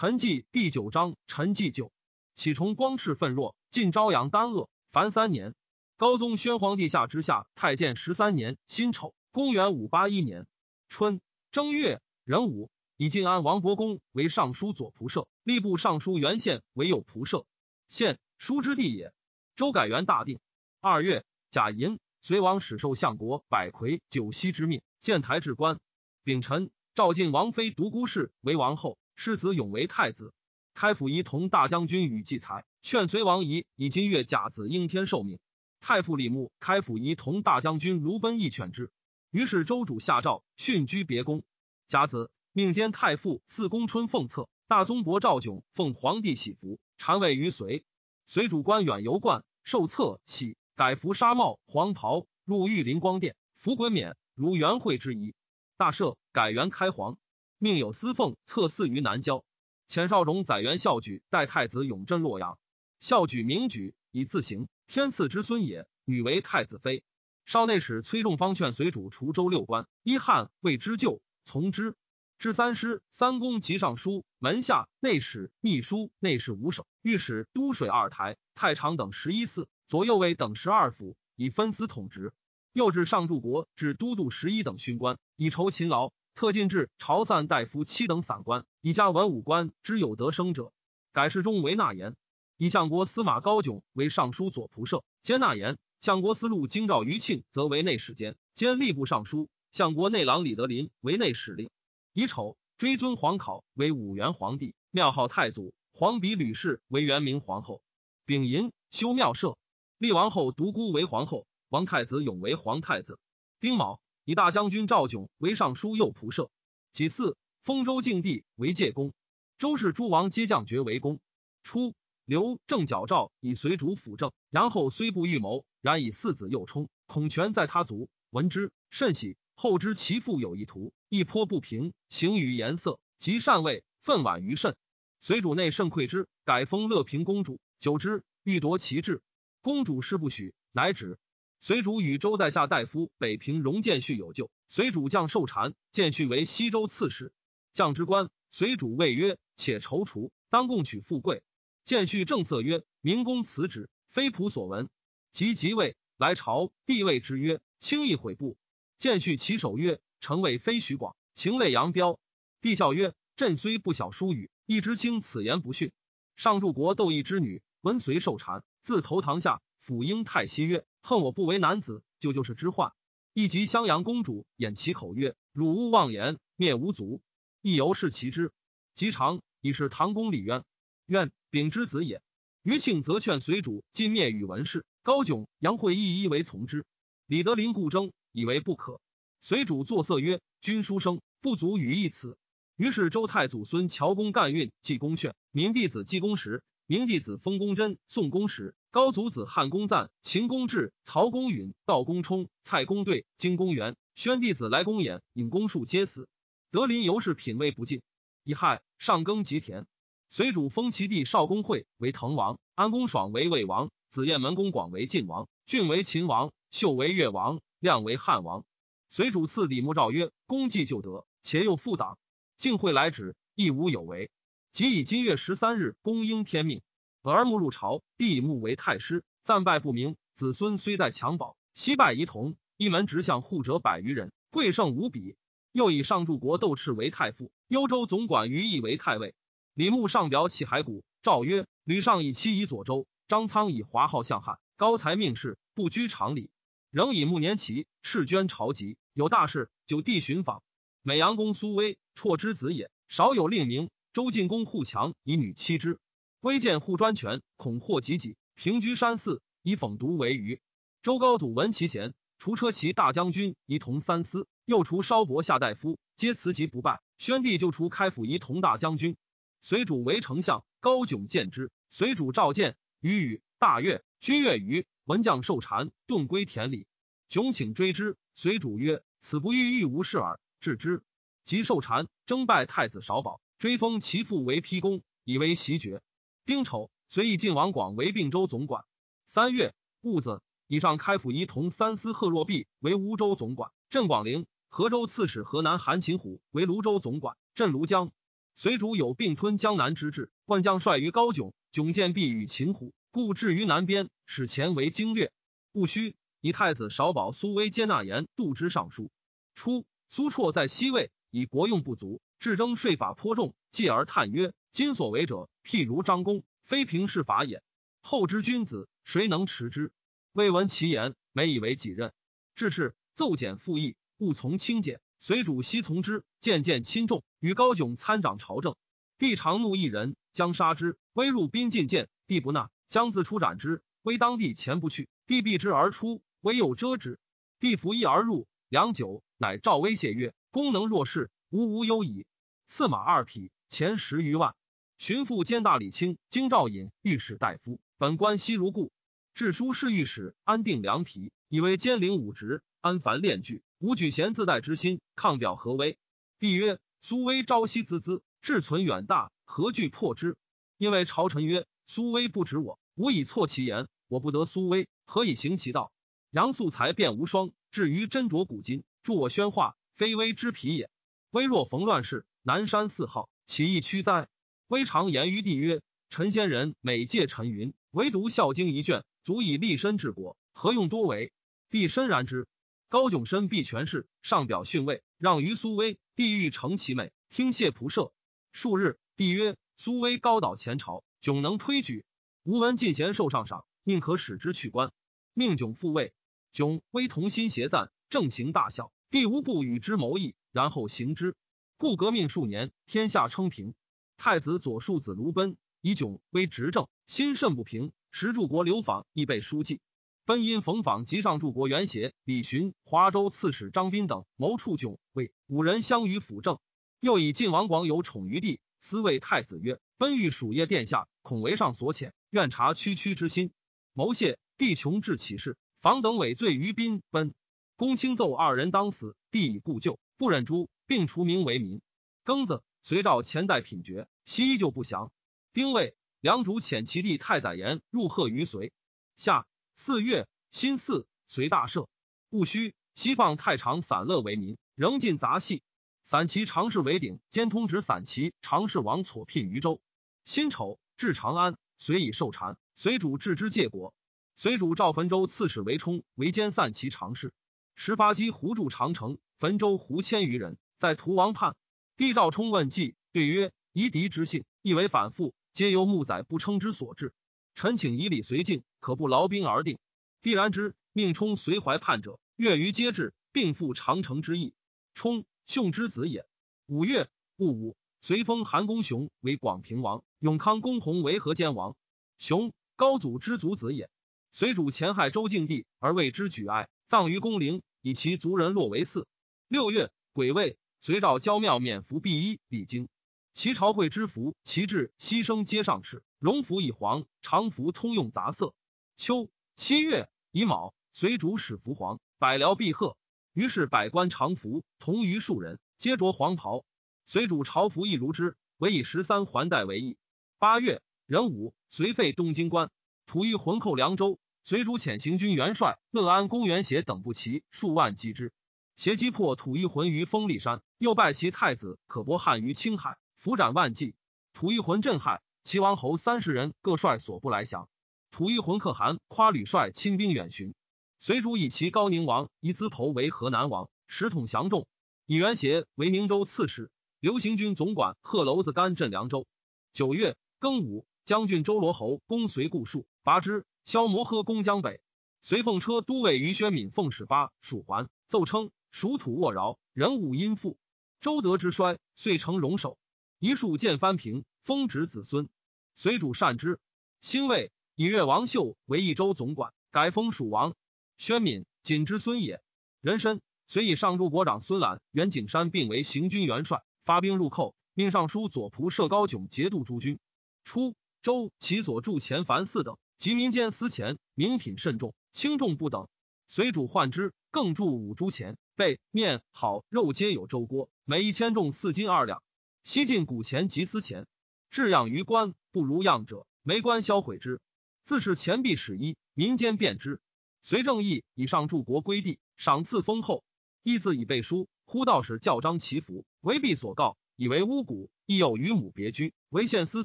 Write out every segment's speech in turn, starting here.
陈纪第九章，陈纪九，启崇光赤愤若，晋朝阳丹恶，凡三年。高宗宣皇帝下之下，太监十三年，辛丑，公元五八一年春正月壬午，以晋安王伯公为尚书左仆射，吏部尚书元宪为右仆射，宪书之地也。周改元大定二月甲寅，隋王始受相国百魁九锡之命，建台置官。丙辰，赵晋王妃独孤氏为王后，世子永为太子。开府仪同大将军与季才劝隋王仪以今月甲子应天受命。太傅李牧、开府仪同大将军卢奔一犬之。于是周主下诏训居别宫。甲子，命兼太傅四公春奉策。大宗伯赵炯奉皇帝喜服，禅位于隋。隋主官远游冠，受册喜，改服纱帽黄袍，入玉林光殿，服衮冕，如元会之仪。大赦，改元开皇，命有司凤策祀于南郊。遣少荣载元孝举代太子永镇洛阳。孝举名举，以自行。天赐之孙也，女为太子妃。少内史崔仲方劝随主除州六官，一汉谓之旧，从之。至三师、三公及尚书、门下、内史、秘书、内侍五省、御史、都水二台、太常等十一寺，左右卫等十二府，以分司统职。又至上柱国，至都督十一等勋官，以酬勤劳。特进至朝散大夫七等散官，以加文武官之有得生者。改世中为纳言。以相国司马高炯为尚书左仆射，兼纳言；相国司路京兆余庆则为内史监，兼吏部尚书；相国内郎李德林为内史令。乙丑，追尊皇考为武元皇帝，庙号太祖；皇比吕氏为元明皇后。丙寅，修庙社，立王后独孤为皇后，王太子永为皇太子。丁卯，以大将军赵炯为尚书右仆射。其次，封州境地为介公。周氏诸王皆降爵为公。初。刘正矫诏以随主辅政，然后虽不预谋，然以四子幼冲，孔权在他族。闻之甚喜。后知其父有一图，一颇不平，行于颜色，及禅位，愤惋于甚。随主内甚愧之，改封乐平公主。久之，欲夺其志，公主事不许，乃止。随主与周在下大夫北平荣建续有旧，随主将受禅，建续为西周刺史，将之官。随主谓曰：“且踌躇，当共取富贵。”建续正色曰：“明公辞职，非仆所闻。”即即位来朝，帝谓之曰：“轻易悔不？”建续起手曰：“臣谓非徐广，情类扬彪。”帝笑曰：“朕虽不晓书语，亦知卿此言不逊。”上柱国窦毅之女闻随受禅，自头堂下抚婴太息曰：“恨我不为男子，就就是之患。”亦及襄阳公主掩其口曰：“汝勿妄言，灭无族。”亦由是其之。及长已是唐公李渊。愿丙之子也。余庆则劝随主尽灭宇文氏。高炯、杨惠一一为从之。李德林故争，以为不可。随主作色曰：“君书生不足与一此。”于是周太祖孙乔公干运祭公炫，明弟子祭公时，明弟子封公真、宋公时，高祖子汉公赞、秦公志、曹公允、道公冲、蔡公对、金公元、宣弟子来公演、尹公树皆死。德林尤是品味不尽，乙亥，上耕吉田。随主封其弟少公会为滕王，安公爽为魏王，子彦门公广为晋王，郡为秦王，秀为越王，亮为汉王。随主赐李牧诏曰：“功绩就得，且又复党。”晋会来止，亦无有为。即以今月十三日，公应天命，而目入朝，帝以目为太师，赞拜不明。子孙虽在襁褓，惜拜仪同。一门直相护者百余人，贵盛无比。又以上柱国窦赤为太傅，幽州总管于毅为太尉。李牧上表起骸骨，诏曰：“吕尚以妻以左州，张苍以华号向汉，高才命士，不拘常理，仍以暮年齐，赤捐朝籍。有大事，就地寻访。美阳公苏威，绰之子也，少有令名。周进公护强以女妻之，威见护专权，恐祸及己，平居山寺，以讽毒为娱。周高祖闻其贤，除车骑大将军仪同三司，又除稍伯下大夫，皆辞疾不拜。宣帝就除开府仪同大将军。”随主为丞相，高炯见之。随主召见，与语大悦。君悦于文将受禅，顿归田里。炯请追之，随主曰：“此不欲欲无事耳。”置之。即受禅，征拜太子少保，追封其父为丕公，以为袭爵。丁丑，随意晋王广为并州总管。三月戊子，以上开府仪同三司贺若弼为梧州总管，镇广陵；河州刺史河南韩擒虎为泸州总管，镇庐江。随主有并吞江南之志，万将帅于高迥，迥见弼与秦虎，故至于南边，使前为经略。戊戌，以太子少保苏威接纳言度之尚书。初，苏绰在西魏，以国用不足，至征税法颇重，继而叹曰：“今所为者，譬如张公，非平事法也。后之君子，谁能持之？”未闻其言，每以为己任。至是，奏简复议，勿从轻简。随主悉从之，渐渐亲重，与高迥参掌朝政。帝常怒一人，将杀之。威入宾进谏，帝不纳，将自出斩之。威当地前不去，帝避之而出，威又遮之。帝服役而入，良久。乃召威谢曰：“功能若是，吾无忧矣。”赐马二匹，钱十余万。巡抚兼大理卿京兆尹御史大夫，本官悉如故。致书侍御史安定良皮，以为兼领武职，安凡练具，无举贤自带之心，抗表何威？帝曰：“苏威朝夕孜孜，志存远大，何惧破之？”因为朝臣曰：“苏威不止我，吾以错其言，我不得苏威，何以行其道？”杨素才辩无双，至于斟酌古今。助我宣化，非微之皮也。微若逢乱世，南山四号，岂易屈哉？微常言于帝曰：“臣先人每戒陈云，唯独《孝经》一卷，足以立身治国，何用多为？”帝深然之。高炯身必权势，上表训位，让于苏威。帝欲成其美，听谢仆射。数日，帝曰：“苏威高蹈前朝，迥能推举。吾闻进贤受上赏，宁可使之去官，命迥复位。迥微同心协赞。”正行大孝，帝无不与之谋议，然后行之。故革命数年，天下称平。太子左庶子卢奔以迥为执政，心甚不平。时柱国流访，亦被书记。奔因逢访及上柱国元协李寻、华州刺史张斌等谋处迥，为五人相与辅政。又以晋王广有宠于帝，私谓太子曰：“奔欲属业殿下，恐为上所遣，愿察区区之心。”谋谢，帝穷至其事，房等委罪于宾奔。公卿奏二人当死，帝以故旧，不忍诛，并除名为民。庚子，隋诏前代品爵，西依旧不详。丁未，梁主遣其弟太宰言入贺于隋。夏四月，辛巳，隋大赦。戊戌，西放太常散乐为民，仍进杂戏。散骑常侍为鼎，兼通直散骑常侍王所聘于州。辛丑，至长安，遂以受禅。隋主置之戒国。隋主赵汾州刺史为冲为兼散骑常侍。十发击胡筑长城，汾州胡千余人，在屠王叛。帝赵冲问计，对曰：“夷狄之信，亦为反复，皆由木宰不称之所致。臣请以礼随敬，可不劳兵而定。”帝然之，命冲随怀叛者，月余皆至，并复长城之意。冲，兄之子也。五月戊午，随封韩公雄为广平王，永康公弘为河间王。雄，高祖之族子也。随主前害周敬帝，而为之举哀，葬于宫陵。以其族人落为嗣。六月，癸未，隋诏交庙免服必衣礼经。其朝会之服，其制牺牲皆上士，荣服以黄，常服通用杂色。秋七月乙卯，隋主使服黄，百僚必贺。于是百官常服，同于数人，皆着黄袍。隋主朝服亦如之，唯以十三环带为宜。八月壬午，隋废东京官，吐于浑寇凉州。随主遣行军元帅乐安公元协等不齐数万击之，协击破吐一浑于丰利山，又拜其太子可伯汉于青海，伏斩万计。吐一浑震撼，齐王侯三十人各率所部来降。吐一浑可汗夸吕帅亲兵远巡，随主以其高宁王以资侯为河南王，实统降众，以元协为宁州刺史，刘行军总管贺楼子干镇凉州。九月庚午，将军周罗侯攻随故戍，拔之。萧摩诃攻江北，随奉车都尉于宣敏奉使八蜀还，奏称蜀土沃饶，人物殷富。周德之衰，遂成戎首。一树见翻平，封侄子孙。随主善之。兴魏，以越王秀为益州总管，改封蜀王。宣敏锦之孙也。人参，遂以上柱国长孙览、袁景山并为行军元帅，发兵入寇，命尚书左仆射高迥节度诸军。初，周其所驻前樊四等。及民间私钱，名品甚重，轻重不等。随主换之，更铸五铢钱，贝面好肉皆有周锅，每一千重四斤二两。西晋古钱及私钱，置养于官，不如样者，没官销毁之。自是钱币始一，民间便之。隋正义以上柱国归地，赏赐丰厚。义字以背书，忽道士教张祈福，为必所告，以为巫蛊，亦有与母别居，为献司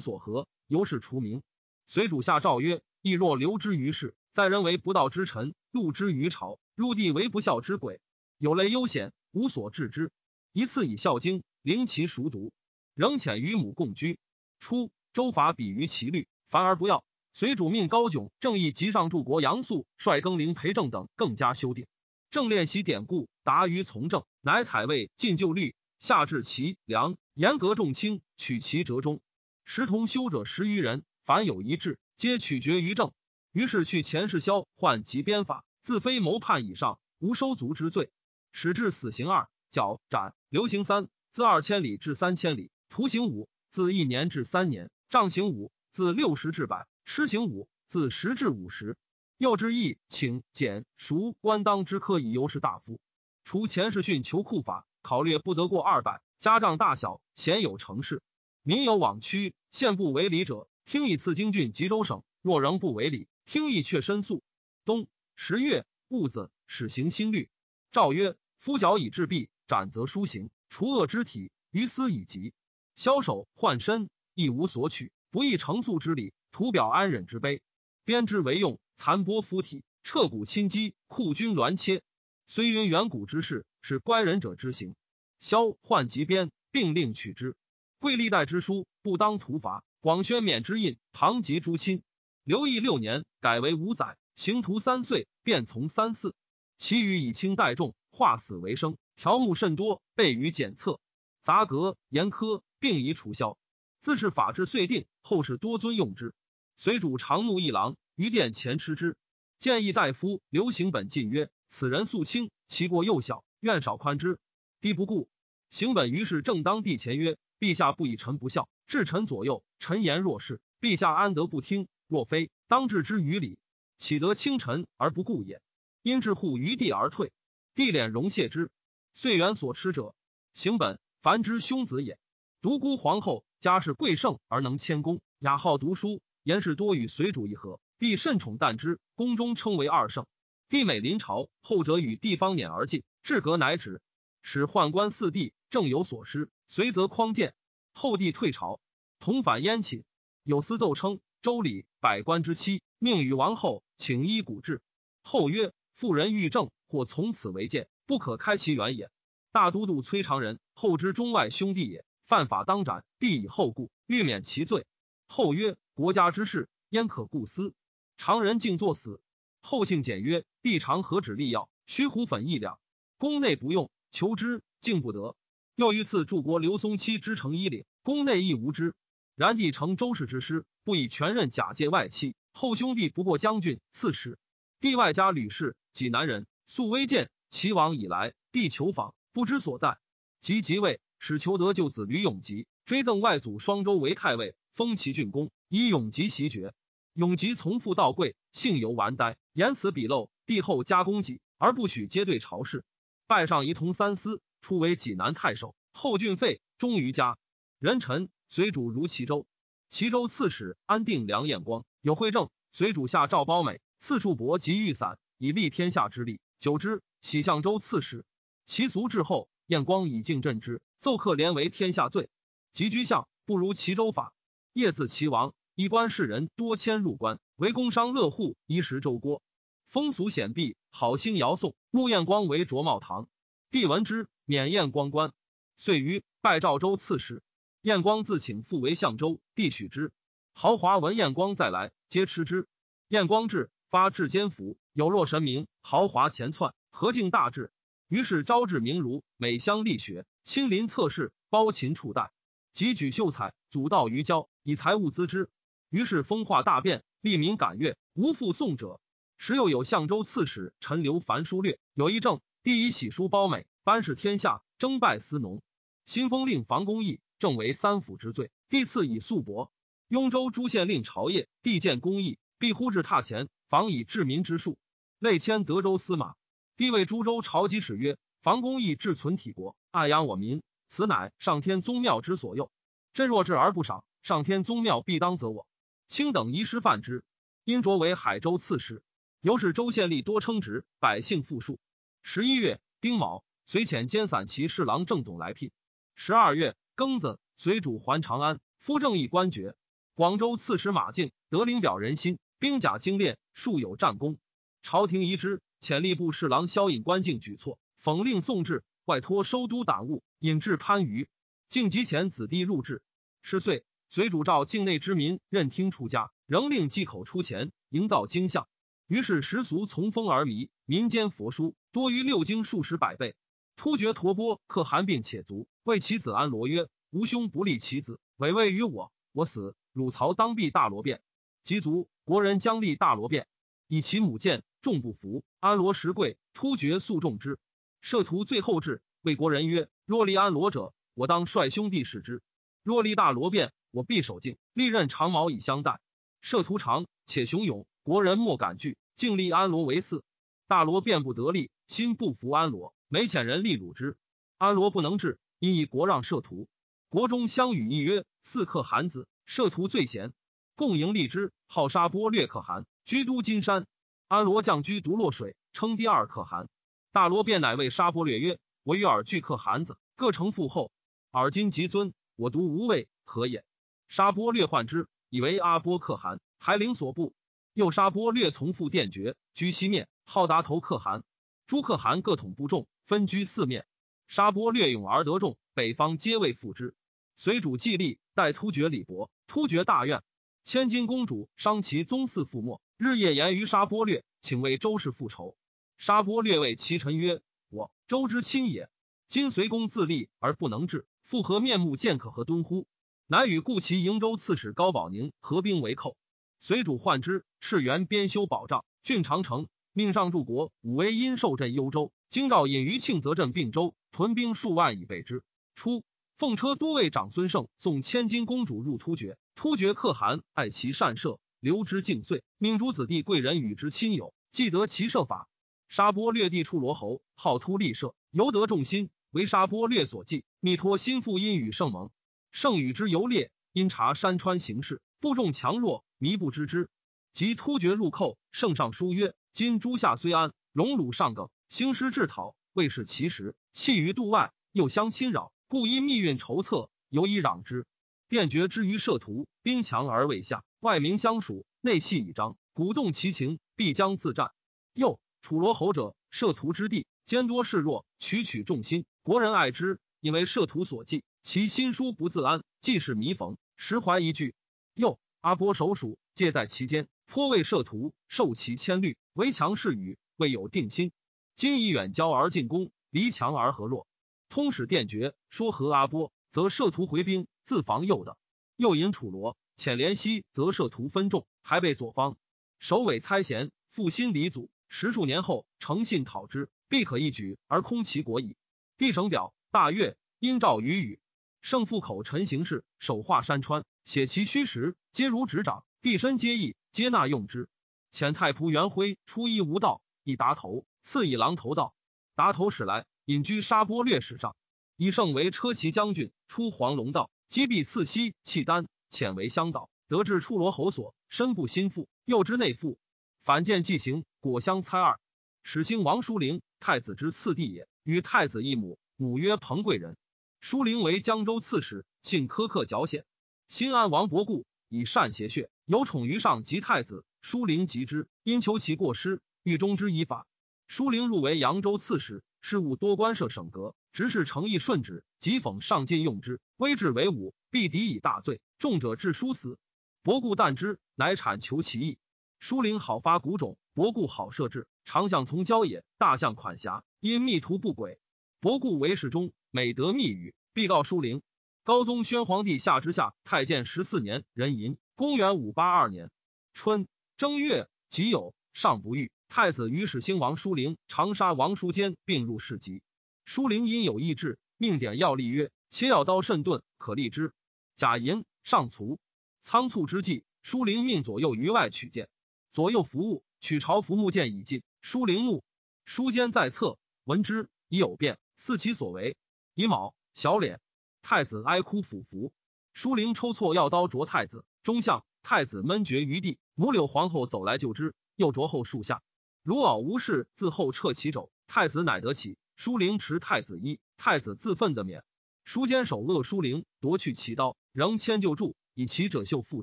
所合，由是除名。随主下诏曰：亦若留之于世，在人为不道之臣，入之于朝，入地为不孝之鬼，有类悠险，无所治之。一次以孝经，临其熟读，仍遣与母共居。初，周法比于其律，凡而不要。随主命高炯、正义及上柱国杨素率更陵裴正等更加修订。正练习典故，达于从政，乃采位进旧律，下至其良，严格重轻，取其折中。时同修者十余人，凡有一志，皆取决于政。于是去前世萧换及鞭法，自非谋叛以上，无收族之罪，使至死刑二，绞斩，流刑三，自二千里至三千里，徒刑五，自一年至三年，杖刑五，自六十至百。施刑五，自十至五十。又之意，请简赎官当之科以由是大夫。除前世训求库法，考略不得过二百。家账大小，鲜有成事。民有往屈，县不为礼者，听以赐京郡吉州省；若仍不为礼，听以却申诉。冬十月戊子，始行新律。诏曰：夫矫以治弊，斩则书刑，除恶之体，于斯以及。枭首换身，亦无所取，不亦成素之礼。图表安忍之悲，编之为用，残剥夫体，彻骨侵肌，库军挛切。虽云远古之事，是乖人者之行。萧换及编，并令取之。贵历代之书，不当徒罚。广宣免之印，唐及诸亲。刘义六年，改为五载，刑徒三岁，便从三四。其余以轻代重，化死为生。条目甚多，备于检测。杂格严苛，并已除销。自是法制遂定，后世多尊用之。随主长怒一郎于殿前吃之，建议大夫刘行本进曰：“此人素轻，其过幼小，愿少宽之。”帝不顾。行本于是正当帝前曰：“陛下不以臣不孝，至臣左右，臣言若是，陛下安得不听？若非，当治之于理，岂得轻臣而不顾也？”因至护于地而退，帝敛容谢之。岁元所吃者，行本凡之兄子也。独孤皇后家世贵盛而能谦恭，雅好读书。言事多与随主议和，帝甚宠惮之，宫中称为二圣。帝每临朝，后者与地方辇而进，至格乃止，使宦官四帝正有所失，随则匡谏。后帝退朝，同反燕寝。有司奏称，周礼百官之妻命与王后，请依古制。后曰：妇人欲政，或从此为鉴，不可开其源也。大都督崔长仁后之中外兄弟也，犯法当斩。帝以后故，欲免其罪。后曰。国家之事，焉可顾私？常人竟作死。后姓简曰：“帝常何止利药，须胡粉一两，宫内不用，求之竟不得。又一次助国刘松期之成衣领，宫内亦无之。然帝承周氏之师，不以全任假借外戚。后兄弟不过将军、刺史。帝外家吕氏，济南人，素微见。齐王以来，帝求访，不知所在。即即位，使求得舅子吕永吉追赠外祖双周为太尉，封其郡公。以永吉袭爵，永吉从父到贵，性犹顽呆，言辞鄙陋。帝后加功己，而不许接对朝事。拜上仪同三司，初为济南太守。后郡废，终于家。人臣随主如齐州，齐州刺史安定梁彦光有惠政，随主下诏褒美，赐数帛及玉伞，以立天下之力。久之，喜相州刺史。其俗至后，晏光以敬镇之，奏克连为天下罪。及居相，不如齐州法。叶自齐王，以观士人多迁入关，为工商乐户，衣食周郭，风俗显蔽，好兴尧颂。穆晏光为卓茂堂，帝闻之，免晏光官。遂于拜赵州刺史。晏光自请复为相州，帝许之。豪华闻彦光再来，皆吃之。晏光至，发至监府，有若神明，豪华前窜，何敬大志。于是招致名儒，每乡立学，亲临测试，包秦处代。即举秀才，祖道于郊，以财物资之。于是风化大变，利民感悦，无复送者。时又有相州刺史陈留樊书略，有一政，第一喜书褒美，班氏天下，征拜司农。新封令房公义，正为三府之罪。帝赐以素帛。雍州诸县令朝谒，帝见公义，必呼至榻前，防以治民之术。累迁德州司马。帝谓诸州朝集使曰：“房公义志存体国，爱养我民。”此乃上天宗庙之所用，朕若治而不赏，上天宗庙必当责我。卿等遗失犯之。因擢为海州刺史，由是州县吏多称职，百姓富庶。十一月，丁卯，随遣兼散骑侍郎郑总来聘。十二月，庚子，随主还长安，夫正义官爵。广州刺史马进得领表人心，兵甲精练，数有战功。朝廷疑之，遣吏部侍郎萧引官敬举措，讽令送至，外托收督党务，引至番禺。敬及前子弟入质。十岁，随主召境内之民任听出家，仍令祭口出钱，营造经像。于是时俗从风而靡，民间佛书多于六经数十百倍。突厥陀波可汗病且卒，谓其子安罗曰：“吾兄不立其子，委位于我，我死，汝曹当必大罗变。及卒，国人将立大罗变，以其母见，众不服。安罗石贵，突厥诉众之。摄图最后至，谓国人曰：若立安罗者，我当率兄弟使之；若立大罗变，我必守境，利刃长矛以相待。摄图长且雄勇。”国人莫敢惧，竟立安罗为嗣。大罗便不得力，心不服安罗，每遣人力辱之。安罗不能治，因以国让摄图。国中相与议曰：“四可汗子，摄图最贤，共迎立之。好杀波略可汗，居都金山。安罗降居独洛水，称第二可汗。大罗便乃为沙波略曰：‘我与尔俱可汗子，各成父后。尔今极尊，我独无畏，何也？’沙波略患之，以为阿波可汗，还领所部。又沙波略从父殿爵，居西面，号达头可汗。诸可汗各统部众，分居四面。沙波略勇而得众，北方皆为附之。随主既立，待突厥李伯，突厥大愿。千金公主伤其宗嗣覆没，日夜言于沙波略，请为周氏复仇。沙波略谓其臣曰：“我周之亲也。今随公自立而不能治，复何面目见可和敦乎？”乃与故其瀛州刺史高保宁合兵为寇。随主患之，赤元编修保障，郡长城，命上柱国武威因受镇幽州，京兆尹于庆泽镇并州，屯兵数万以备之。初，奉车都尉长孙胜送千金公主入突厥，突厥可汗爱其善射，留之尽岁，命诸子弟贵人与之亲友，既得其射法。沙波略地处罗侯，好突利射，尤得众心，为沙波略所忌，密托心腹因与圣盟，圣与之游猎，因察山川形势，部众强弱。弥不知之，及突厥入寇，圣上书曰：“今诸夏虽安，荣辱上梗，兴师制讨，未是其时。弃于度外，又相侵扰，故因密运筹策，犹以攘之。殿绝之于摄图，兵强而未下，外民相属，内系以张，鼓动其情，必将自战。又楚罗侯者，摄图之地，兼多势弱，取取众心，国人爱之，因为摄图所忌，其心书不自安，既是弥缝，实怀一句。又。”阿波首属皆在其间，颇为摄图，受其千虑，为强势与，未有定心。今以远交而进攻，离强而和弱。通使殿爵说和阿波，则摄图回兵自防右的。又引楚罗遣连西，则摄图分众，还被左方首尾猜贤，复心离祖。十数年后，诚信讨之，必可一举而空其国矣。帝省表大悦，因诏于宇。胜负口陈行事，手画山川。写其虚实，皆如指掌；地身皆意，皆纳用之。遣太仆元辉初一无道，以达头，赐以狼头道。达头使来，隐居沙波略史上。以胜为车骑将军，出黄龙道，击毙刺西契丹，遣为乡导。得至出罗侯所，身不心腹，又知内腹。反见既行，果相猜二。始兴王叔陵，太子之次弟也，与太子一母，母曰彭贵人。叔陵为江州刺史，性苛刻矫险。新安王伯固以善邪血，有宠于上及太子。叔陵及之，因求其过失，欲终之以法。舒陵入为扬州刺史，事务多官设省阁，执事诚意顺旨，即讽上进用之。威至为武，必敌以大罪，重者致殊死。伯固惮之，乃产求其意。舒陵好发谷种，伯固好设置，常向从郊野，大象款辖，因密图不轨。伯固为世中，每得密语，必告舒陵。高宗宣皇帝下之下太监十四年，壬寅，公元五八二年春正月己酉，上不遇。太子于始兴王叔陵长沙王叔坚并入侍疾。叔陵因有意志，命典要立曰：“切要刀甚钝，可立之。”贾银上卒，仓促之际，叔陵命左右于外取剑，左右服务，取朝服木剑已尽。叔陵怒，叔坚在侧闻之，已有变，似其所为。乙卯，小脸。太子哀哭俯伏，舒陵抽错药刀啄太子，中相太子闷绝于地。母柳皇后走来救之，又啄后树下。如敖无事，自后撤其肘，太子乃得起。舒陵持太子衣，太子自奋得免。书坚手扼书灵，夺去其刀，仍迁就住，以其者袖复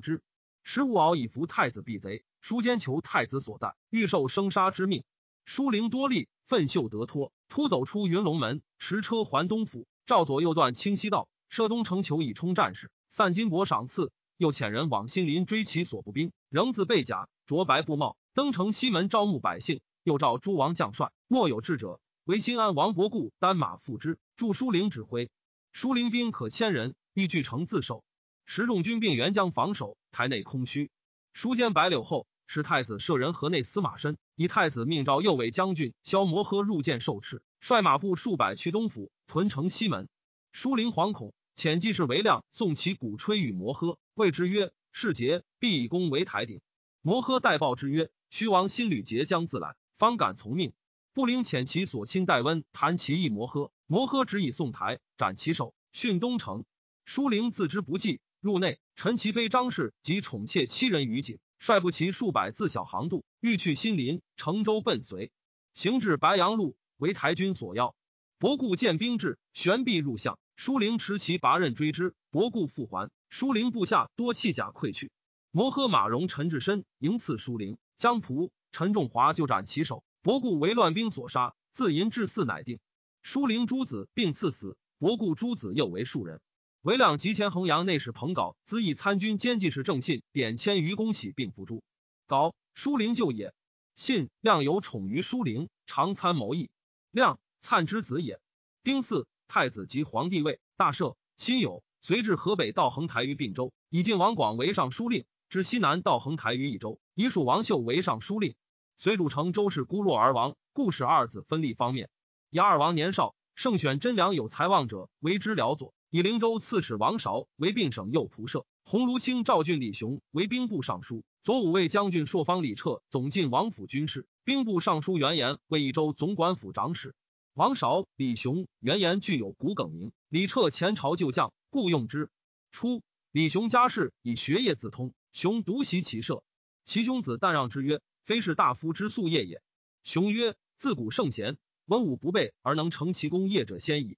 之。十五敖以服太子避贼，书坚求太子所在，欲受生杀之命。书灵多力，奋袖得脱，突走出云龙门，持车还东府。赵左右断清溪道，设东城求以充战士，散金帛赏赐。又遣人往新林追其所部兵，仍自备甲，着白布帽，登城西门招募百姓。又召诸王将帅，莫有智者。唯新安王伯固单马赴之，助书灵指挥。书灵兵可千人，欲据城自守。时众军并援将防守，台内空虚。书坚白柳后，使太子舍人河内司马申，以太子命召右卫将军萧摩诃入见受敕，率马步数百去东府屯城西门。书灵惶恐，遣记事为亮送其鼓吹与摩诃，谓之曰：“世节必以功为台鼎。”摩诃代报之曰：“虚王新吕节将自来，方敢从命。”不灵遣其所亲戴温弹其一摩诃，摩诃只以宋台斩其首，训东城。舒灵自知不济，入内，陈其妃张氏及宠妾七人于井，率部骑数百自小航渡，欲去新林，乘舟奔随。行至白杨路，为台军所要。伯固见兵至，悬臂入相。舒灵持其拔刃追之，伯固复还。舒灵部下多弃甲溃去。摩诃马戎陈志深迎刺舒灵，江仆陈仲华就斩其首。伯固为乱兵所杀，自淫至嗣，乃定。舒灵诸子并赐死，伯固诸子又为庶人。韦亮及前衡阳内史彭镐资议参军兼记事正信，点迁于公喜，并伏诛。镐书灵就也。信亮有宠于书灵，常参谋议。亮粲之子也。丁巳，太子及皇帝位，大赦。辛酉，随至河北道衡台于并州，以晋王广为尚书令；至西南道衡台于益州，以蜀王秀为尚书令。隋主成周氏孤弱而亡，故使二子分立方面。以二王年少，胜选真良有才望者为之辽左。以灵州刺史王韶为并省右仆射，鸿胪卿赵郡李雄为兵部尚书，左武卫将军朔方李彻总进王府军事，兵部尚书袁延为益州总管府长史。王韶、李雄、袁延具有骨梗名，李彻前朝旧将，故用之。初，李雄家世以学业自通，雄独习其社，其兄子但让之曰。非是大夫之夙业也。雄曰：“自古圣贤，文武不备而能成其功业者先矣。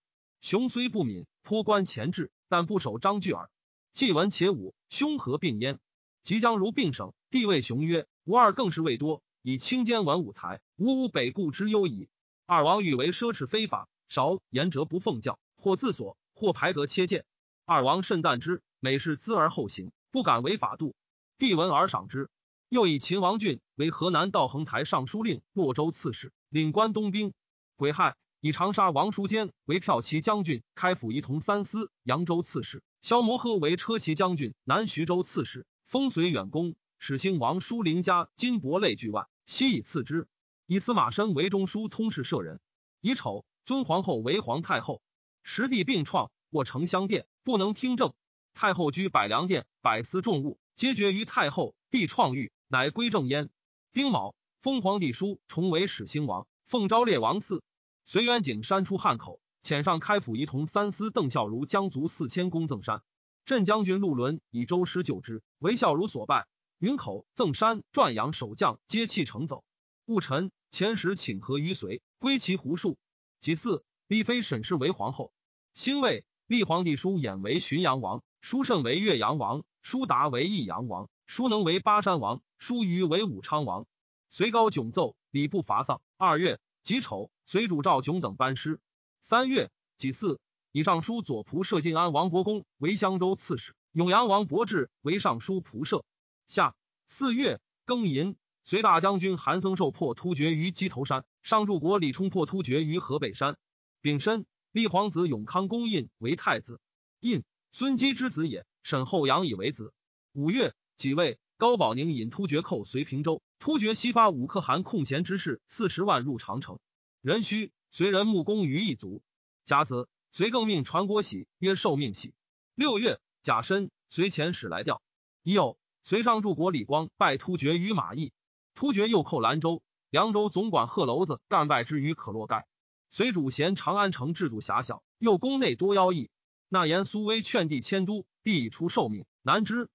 雄虽不敏，颇观前志，但不守章句耳。既文且武，兄何并焉？即将如并省，帝谓雄曰：‘吾二更是未多，以清兼文武才，吾无北顾之忧矣。’二王欲为奢侈非法，少言折不奉教，或自所，或排革切谏。二王甚惮之，每事咨而后行，不敢违法度。帝闻而赏之。”又以秦王俊为河南道衡台尚书令、洛州刺史，领关东兵。癸亥，以长沙王叔坚为骠骑将军、开府仪同三司、扬州刺史；萧摩诃为车骑将军、南徐州刺史。封随远公，始兴王叔陵家金帛类巨万，悉以赐之。以司马申为中书通事舍人。乙丑，尊皇后为皇太后。时帝病创，卧丞相殿，不能听政。太后居百良殿，百司重务皆决于太后。帝创狱。乃归正焉。丁卯，封皇帝叔重为始兴王，奉昭烈王嗣。随元景山出汉口，遣上开府仪同三司邓孝孺将卒四千公赠山。镇将军陆伦以周师救之，为孝孺所败。云口、赠山、转阳守将皆弃城走。戊辰，前时请和于随，归其胡数。己巳，立妃沈氏为皇后。辛未，立皇帝叔衍为浔阳王，叔慎为岳阳王，叔达为益阳王，叔能为巴山王。叔虞为武昌王，隋高迥奏，礼部伐丧。二月己丑，随主赵炯等班师。三月己巳，以尚书左仆射晋安王伯公为襄州刺史，永阳王伯志为尚书仆射。夏四月庚寅，随大将军韩僧受破突厥于鸡头山，上柱国李冲破突厥于河北山。丙申，立皇子永康公印为太子。印孙基之子也，沈后阳以为子。五月己未。高保宁引突厥寇随平州，突厥西发五可汗空闲之士四十万入长城。壬戌，随人木工于一族。甲子，随更命传国玺，曰受命玺。六月甲申，随遣使来调。乙酉，随上柱国李光拜突厥于马邑。突厥又寇兰州，凉州总管贺楼子干败之于可洛盖。随主嫌长安城制度狭小，又宫内多妖异。那言苏威劝帝迁都，帝已出受命，难之。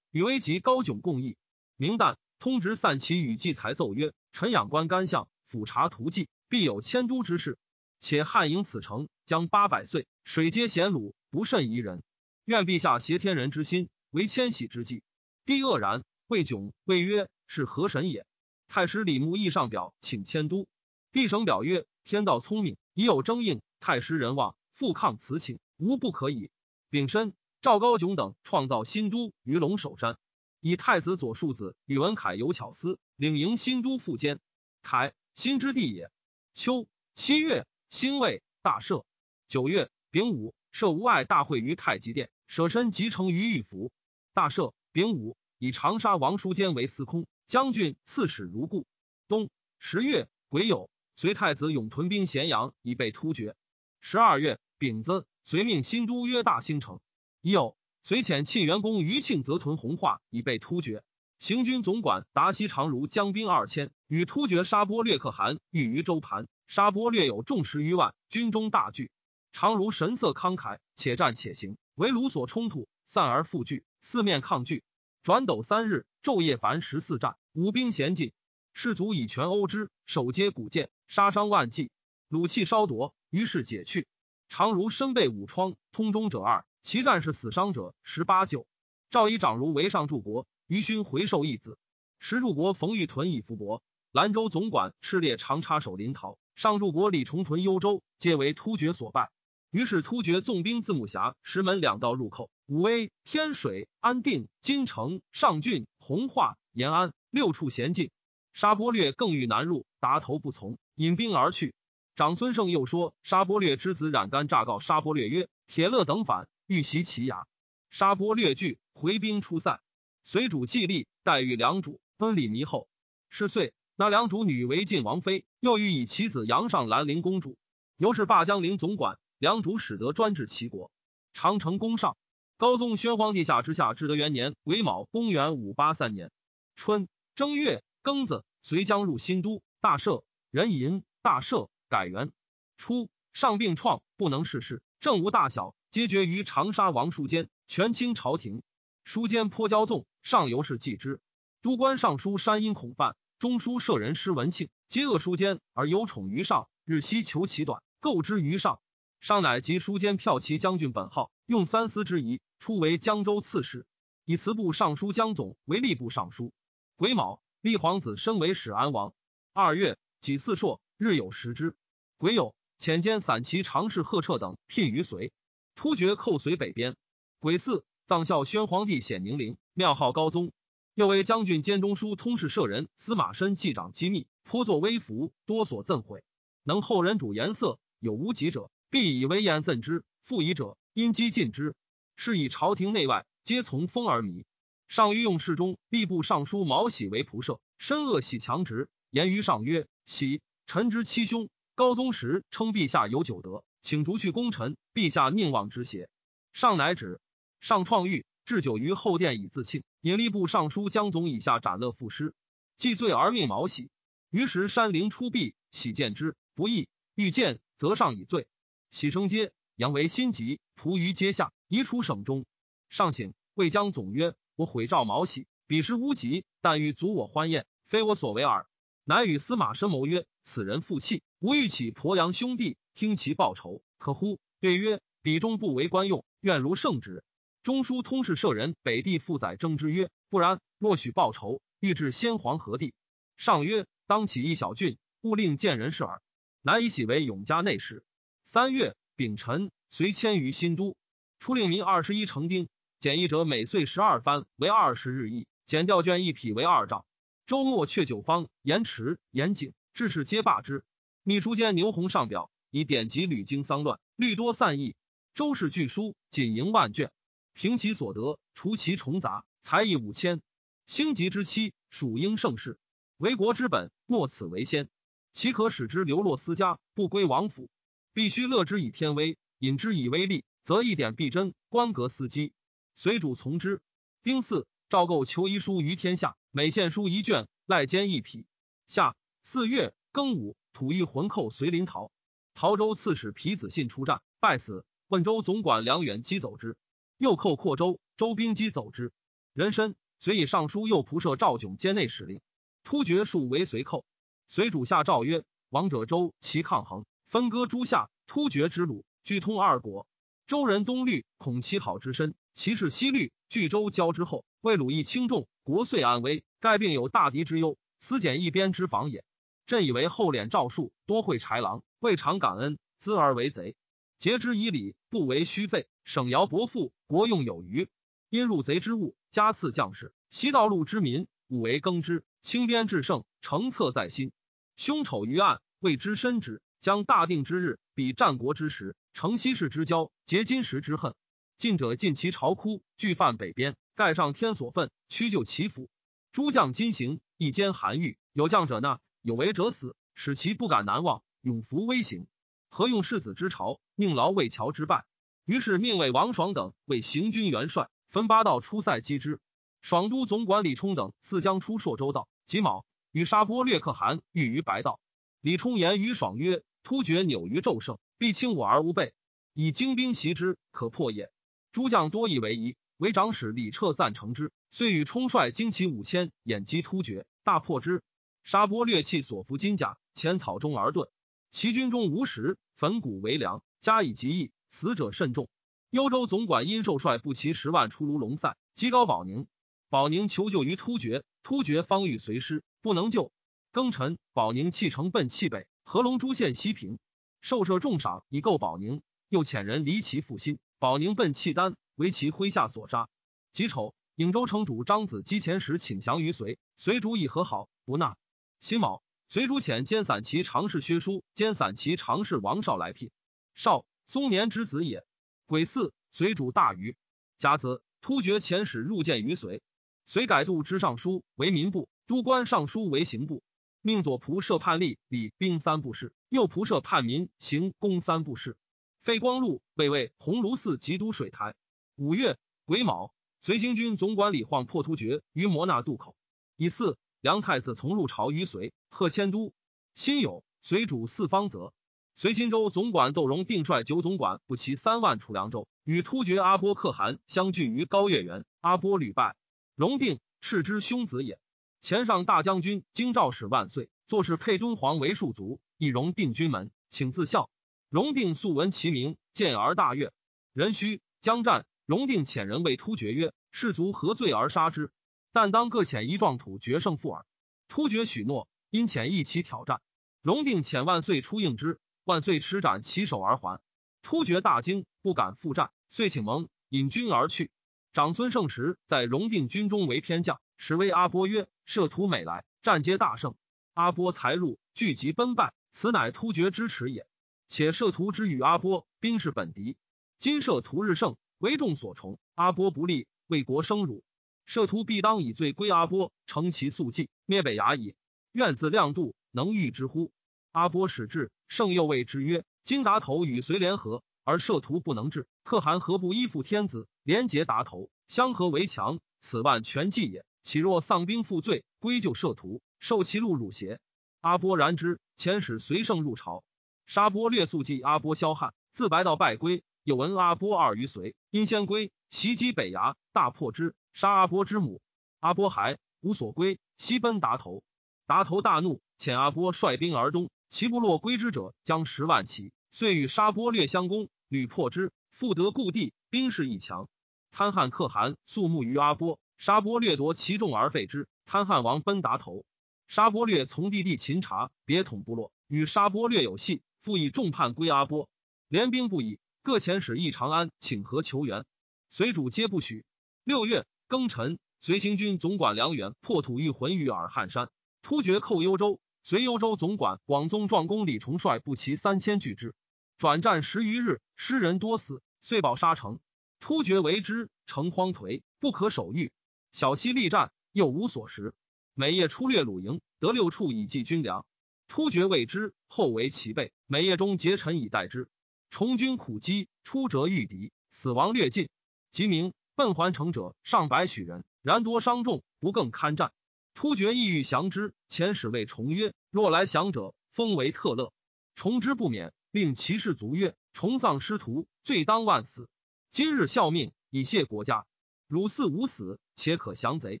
与危及高迥共议。明旦，通直散骑与季才奏曰：“臣仰观干相，俯察图计，必有迁都之事。且汉营此城将八百岁，水皆贤鲁，不甚宜人。愿陛下挟天人之心，为迁徙之计。帝愕然，谓囧，谓曰：“是何神也？”太师李牧议上表，请迁都。帝省表曰：“天道聪明，已有征应。太师人望，复抗此请，无不可以。”丙申，赵高炯等创造新都于龙首山，以太子左庶子宇文恺有巧思，领营新都复监。恺，新之地也。秋七月，辛未，大赦。九月丙午，设无碍大会于太极殿，舍身即成于玉府。大赦。丙午，以长沙王叔坚为司空，将军、刺史如故。冬十月癸酉，随太子永屯兵咸阳，以备突厥。十二月丙子。遂命新都约大兴城，已有随遣庆元公于庆泽屯弘化，以备突厥。行军总管达西长如将兵二千，与突厥沙波略可汗遇于周盘。沙波略有众十余万，军中大惧。长如神色慷慨，且战且行，为卢所冲突，散而复聚，四面抗拒。转斗三日，昼夜凡十四战，五兵咸尽，士卒以拳殴之，手接古剑，杀伤万计。鲁气稍夺，于是解去。常如身被五疮，通中者二，其战士死伤者十八九。赵以长如为上柱国，于勋回授义子。石柱国冯玉屯以福伯，兰州总管赤烈长插手临洮。上柱国李重屯幽州，皆为突厥所败。于是突厥纵兵自木峡、石门两道入寇，武威、天水、安定、金城、上郡、弘化、延安六处咸尽。沙波略更欲南入，达头不从，引兵而去。长孙晟又说：“沙波略之子冉干诈告沙波略曰：‘铁勒等反，欲袭其牙。’沙波略惧，回兵出塞。随主继立，待遇良主，恩礼弥厚。是岁，那良主女为晋王妃，又欲以其子杨上兰陵公主。由是霸江陵总管，良主使得专治齐国。长城宫上。高宗宣皇帝下之下至德元年癸卯，公元五八三年春正月庚子，随将入新都，大赦，人淫，大赦。”改元初，上病创，不能事事，政无大小，皆决于长沙王书坚，权倾朝廷。书坚颇骄纵，上游是继之。都官尚书山阴孔范，中书舍人施文庆，皆恶书坚而有宠于上，日夕求其短，构之于上。上乃及书坚骠骑将军本号，用三司之仪，初为江州刺史，以辞部尚书江总为吏部尚书。癸卯，立皇子升为始安王。二月，己巳朔。日有食之，癸酉，遣兼散骑常侍贺彻等聘于隋，突厥寇随北边。癸巳，葬孝宣皇帝显宁陵，庙号高宗。又为将军兼中书通事舍人司马申记掌机密，颇作威服，多所赠毁。能后人主颜色，有无己者，必以威严赠之；复以者，因机尽之。是以朝廷内外皆从风而靡。上于用事中，吏部尚书毛喜为仆射，深恶喜强直，言于上曰：“喜。”臣之七兄，高宗时称陛下有九德，请逐去功臣，陛下宁忘之邪？上乃止。上创谕，置酒于后殿以自庆。引吏部尚书江总以下斩勒赋诗，既罪而命毛喜。于时山陵出毕，喜见之不义，欲见，则上以罪。喜生阶，扬为心急，仆于阶下，移出省中。上醒，谓江总曰：“我毁诏毛喜，彼时无疾，但欲阻我欢宴，非我所为耳。”乃与司马申谋曰：“此人负气，吾欲起鄱阳兄弟，听其报仇，可乎？”对曰：“彼中不为官用，愿如圣旨。”中书通事舍人北地副宰征之曰：“不然，若许报仇，欲至先皇何地？”上曰：“当起一小郡，勿令见人事耳。”乃以喜为永嘉内侍。三月丙辰，随迁于新都。初令民二十一成丁，减役者每岁十二番，为二十日役；减调卷一匹为二丈。周末却九方延迟严谨，致使皆罢之。秘书监牛弘上表以典籍屡经丧乱，律多散佚。周氏巨书仅营万卷，凭其所得，除其重杂，才艺五千。兴极之期，属应盛世。为国之本，莫此为先。岂可使之流落私家，不归王府？必须乐之以天威，引之以威力，则一点必真，官格司机，随主从之。丁巳。赵构求遗书于天下，每献书一卷，赖监一匹。夏四月庚午，吐一魂寇随临洮。陶州刺史皮子信出战，败死。问州总管梁远击走之，又寇扩州，州兵击走之。人参遂以尚书右仆射赵炯兼内使令。突厥数为随寇，随主下诏曰：王者周其抗衡，分割诸夏，突厥之虏，俱通二国。周人东虑，恐其好之深；其是西虑，据周交之后，为鲁邑轻重，国遂安危。盖并有大敌之忧，思简一边之防也。朕以为后敛诏术，多会豺狼，未尝感恩，资而为贼。节之以礼，不为虚费。省徭薄赋，国用有余。因入贼之物，加赐将士；西道路之民，五为耕之。轻边制胜，成策在心。凶丑于案，谓之深之。将大定之日，比战国之时，成西世之交，结金石之恨。晋者尽其巢窟，拒犯北边，盖上天所愤，屈就其府。诸将今行，一兼韩愈。有将者纳，有为者死，使其不敢难忘，永服威行。何用世子之朝，宁劳魏乔之败？于是命为王爽等为行军元帅，分八道出塞击之。爽都总管李冲等四将出朔州道，己卯与沙波略可汗遇于白道。李冲言于爽曰：“突厥扭于纣胜，必轻我而无备，以精兵袭之，可破也。”诸将多以为疑。为长史李彻赞成之，遂与冲率精骑五千，掩击突厥，大破之。沙波略弃所服金甲，潜草中而遁。其军中无食，焚谷为粮，加以极役，死者甚众。幽州总管殷寿率步骑十万出卢龙塞，击高保宁。保宁求救于突厥，突厥方欲随师，不能救。庚辰，保宁弃城奔契北，合龙诸县西平。受设重赏以购保宁，又遣人离其复心。保宁奔契丹。为其麾下所杀。己丑，颍州城主张子击前时请降于隋，隋主以和好，不纳。辛卯，隋主遣兼散骑常侍薛书、兼散骑常侍王绍来聘。绍，松年之子也。癸巳，随主大虞。甲子，突厥遣使入见于隋。隋改度之尚书为民部，都官尚书为刑部，命左仆射判吏、礼兵三部事，右仆射判民、行工三部事。废光禄，被为鸿胪寺及都水台。五月癸卯，随行军总管李晃破突厥于摩纳渡口。以四梁太子从入朝于隋，贺迁都。辛酉，随主四方泽。随新州总管窦荣定率九总管不齐三万出凉州，与突厥阿波可汗相聚于高月原。阿波屡败，荣定斥之兄子也。前上大将军京兆使万岁，坐是配敦煌为庶族，亦荣定军门，请自效。荣定素闻其名，见而大悦。壬戌，将战。荣定遣人谓突厥曰：“士卒何罪而杀之？但当各遣一壮土决胜负耳。”突厥许诺，因遣一齐挑战。荣定遣万岁出应之，万岁持斩其手而还。突厥大惊，不敢复战，遂请蒙引军而去。长孙胜时在荣定军中为偏将，使谓阿波曰：“射屠每来，战皆大胜。阿波才入，聚集奔败，此乃突厥之耻也。且射屠之与阿波兵是本敌，今射屠日胜。”为众所崇，阿波不利，为国生辱。摄图必当以罪归阿波，成其宿迹，灭北牙矣。愿自量度，能御之乎？阿波使至，圣又谓之曰：“今达头与隋联合，而摄图不能治，可汗何不依附天子，连结达头，相合为强？此万全计也。岂若丧兵负罪，归咎摄图，受其禄辱邪？”阿波然之，遣使随圣入朝。沙波略速记阿波萧汉，自白道败归。有闻阿波二于隋，因先归，袭击北衙，大破之，杀阿波之母。阿波还无所归，西奔达头。达头大怒，遣阿波率兵而东，其部落归之者将十万骑，遂与沙波略相攻，屡破之，复得故地，兵势一强。贪汉可汗肃穆于阿波，沙波略夺其众而废之。贪汉王奔达头，沙波略从弟弟秦察别统部落，与沙波略有隙，复以众叛归阿波，联兵不已。各遣使诣长安请和求援，随主皆不许。六月庚辰，随行军总管梁远破土欲魂于尔汉山，突厥寇幽州，随幽州总管广宗壮公李崇率步骑三千拒之，转战十余日，失人多死，遂保沙城。突厥为之，城荒颓，不可守御。小溪力战，又无所食，每夜出掠鲁营，得六处以济军粮。突厥谓之，后为其备，每夜中劫臣以待之。崇军苦击，出折御敌，死亡略尽。即明奔还城者上百许人，然多伤重，不更堪战。突厥意欲降之，遣使谓崇曰：“若来降者，封为特勒。”崇之不免，令骑士卒曰：“重丧师徒，罪当万死。今日效命，以谢国家。汝嗣无死，且可降贼，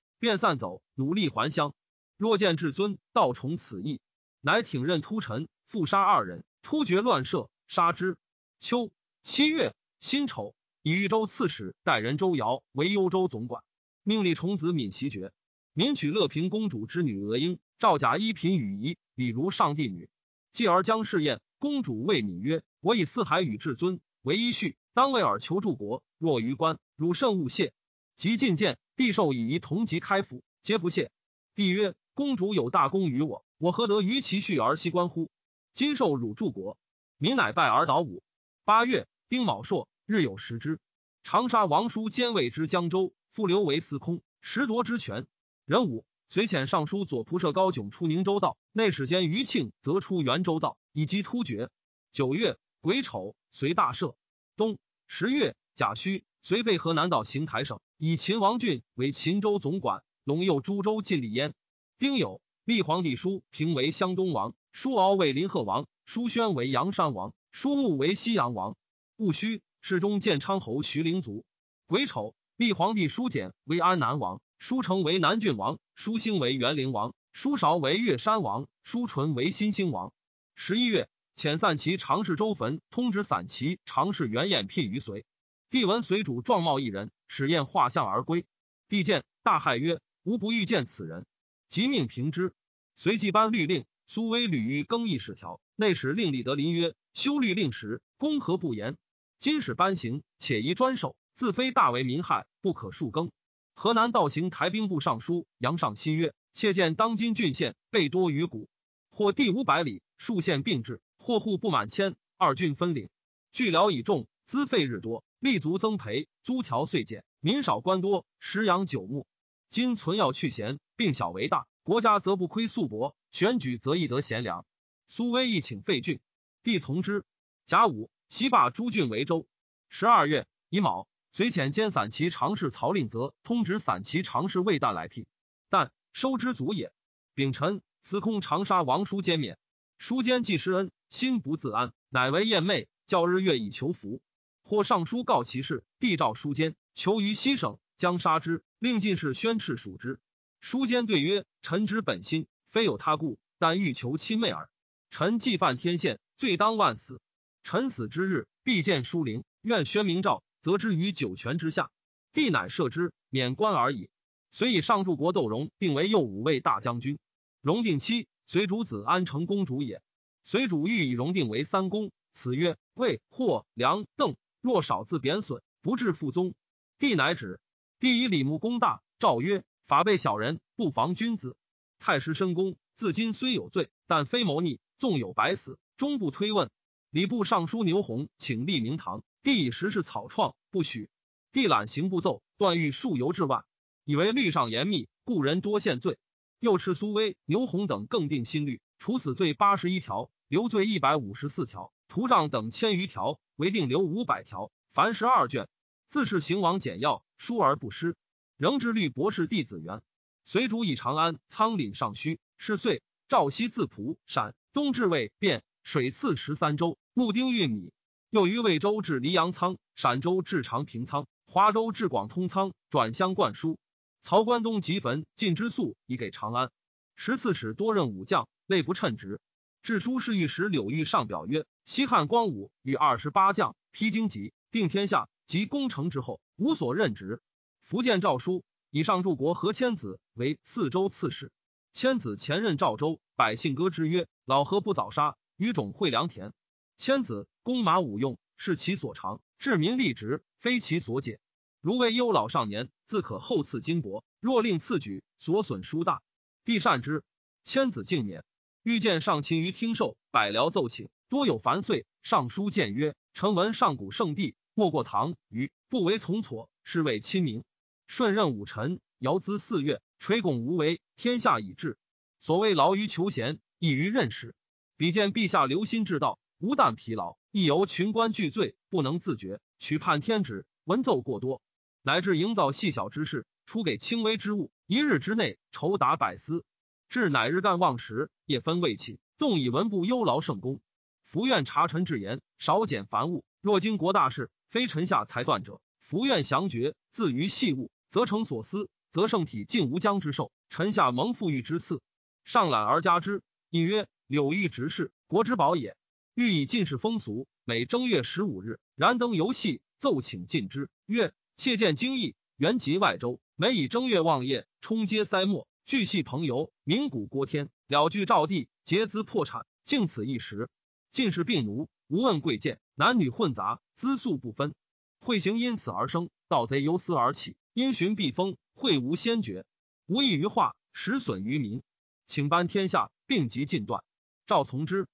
便散走，努力还乡。若见至尊，道崇此意，乃挺任突臣，复杀二人。突厥乱射，杀之。秋七月，辛丑，以豫州刺史代人周尧为幽州总管，命立重子闵袭爵。民娶乐平公主之女娥英，赵甲一嫔与仪，礼如上帝女。继而将试宴，公主谓闵曰：“我以四海与至尊为一序，当为尔求助国。若于官，汝甚勿谢。”即进谏，帝授以仪同级开府，皆不谢。帝曰：“公主有大功于我，我何得于其序而息官乎？今受汝助国。”民乃拜而倒武。八月，丁卯朔，日有食之。长沙王叔兼卫之江州，复留为司空，实夺之权。壬午，随遣尚书左仆射高炯出宁州道，内史监余庆则出元州道，以及突厥。九月癸丑，随大赦。冬十月甲戌，随废河南道邢台省，以秦王俊为秦州总管，陇右诸州尽立焉。丁酉，立皇帝叔平为湘东王，叔敖为临贺王，叔宣为阳山王，叔穆为西阳王。戊戌，世中建昌侯徐陵卒。癸丑，立皇帝叔简为安南王。舒成为南郡王，舒兴为元陵王，舒韶为岳山王，舒纯为新兴王。十一月，遣散骑常侍周坟，通知散骑常侍袁衍，辟于随。帝闻随主状貌一人，使宴画像而归。帝见大骇曰：“吾不欲见此人。”即命平之。随即颁律令，苏威屡于更易使条。内史令李德林曰：“修律令时，公何不言？今使颁行，且宜专守，自非大为民害，不可数更。”河南道行台兵部尚书杨尚新曰：“切见当今郡县备多于古，或地五百里，数县并置；或户不满千，二郡分领。聚辽以重，资费日多，立足增赔，租条岁减，民少官多，食养九牧。今存要去贤，并小为大，国家则不亏粟帛，选举则易得贤良。苏威亦请废郡，帝从之。甲午，西罢诸郡为州。十二月乙卯。”随遣兼散骑常侍曹令则通直散骑常侍魏旦来聘，但收之足也。丙辰，司空长沙王叔坚免，叔坚既施恩，心不自安，乃为燕妹，教日月以求福。或上书告其事，帝召叔坚求于西省，将杀之，令进士宣斥属之。叔坚对曰：“臣之本心，非有他故，但欲求亲妹耳。臣既犯天宪，罪当万死。臣死之日，必见书灵，愿宣明诏。”则之于九泉之下，帝乃赦之，免官而已。遂以上柱国窦荣定为右武卫大将军。荣定期，随主子安成公主也。随主欲以荣定为三公，此曰魏、霍、梁、邓，若少自贬损，不至父宗。帝乃止。帝以礼目公大，诏曰：法备小人，不防君子。太师申公，自今虽有罪，但非谋逆，纵有白死，终不推问。礼部尚书牛弘请立明堂。帝以时事草创，不许。帝览刑部奏，断狱数由至万，以为律上严密，故人多限罪。又斥苏威、牛弘等更定新律，处死罪八十一条，留罪一百五十四条，图杖等千余条，为定留五百条。凡十二卷，自是刑王简要，疏而不失。仍之律博士弟子元，随主以长安仓廪上虚，是岁赵西自蒲陕，东至魏汴，水次十三州，木丁玉米。又于魏州至黎阳仓，陕州至长平仓，华州至广通仓，转乡灌输。曹关东即焚尽之粟以给长安。十四使多任武将，累不称职。至书侍御史柳玉上表曰：西汉光武与二十八将披荆棘，定天下及攻城之后，无所任职。福建诏书以上柱国何千子为四州刺史。千子前任赵州，百姓歌之曰：老何不早杀，与种会良田。千子。弓马武用是其所长，治民立职非其所解。如为忧老少年，自可厚赐金帛；若令赐举，所损殊大。帝善之。千子敬免。欲见上卿于听受，百僚奏请，多有烦岁。上书谏曰：“臣闻上古圣帝，莫过唐虞，不为从错，是谓亲民。顺任武臣，遥资四月，垂拱无为，天下已治。所谓劳于求贤，易于任使。比见陛下留心治道，无但疲劳。”亦由群官俱罪，不能自觉，取判天旨，文奏过多，乃至营造细小之事，出给轻微之物，一日之内筹达百司，至乃日干忘时，夜分未寝，动以文部忧劳圣功。福愿察臣至言，少减繁务。若经国大事，非臣下裁断者，福愿详决。自于细务，则成所思，则圣体尽无疆之寿。臣下蒙富裕之赐，上览而加之。隐曰：柳玉执事，国之宝也。欲以进士风俗，每正月十五日燃灯游戏，奏请进之，曰：“妾见京邑，原籍外州，每以正月望夜，冲街塞没，聚系朋友，名古郭天，了据赵地，劫资破产，竟此一时。进士病奴，无问贵贱，男女混杂，资素不分。会行因此而生，盗贼由私而起，因循避风，会无先决，无益于化，实损于民。请颁天下，并即尽断。赵从之。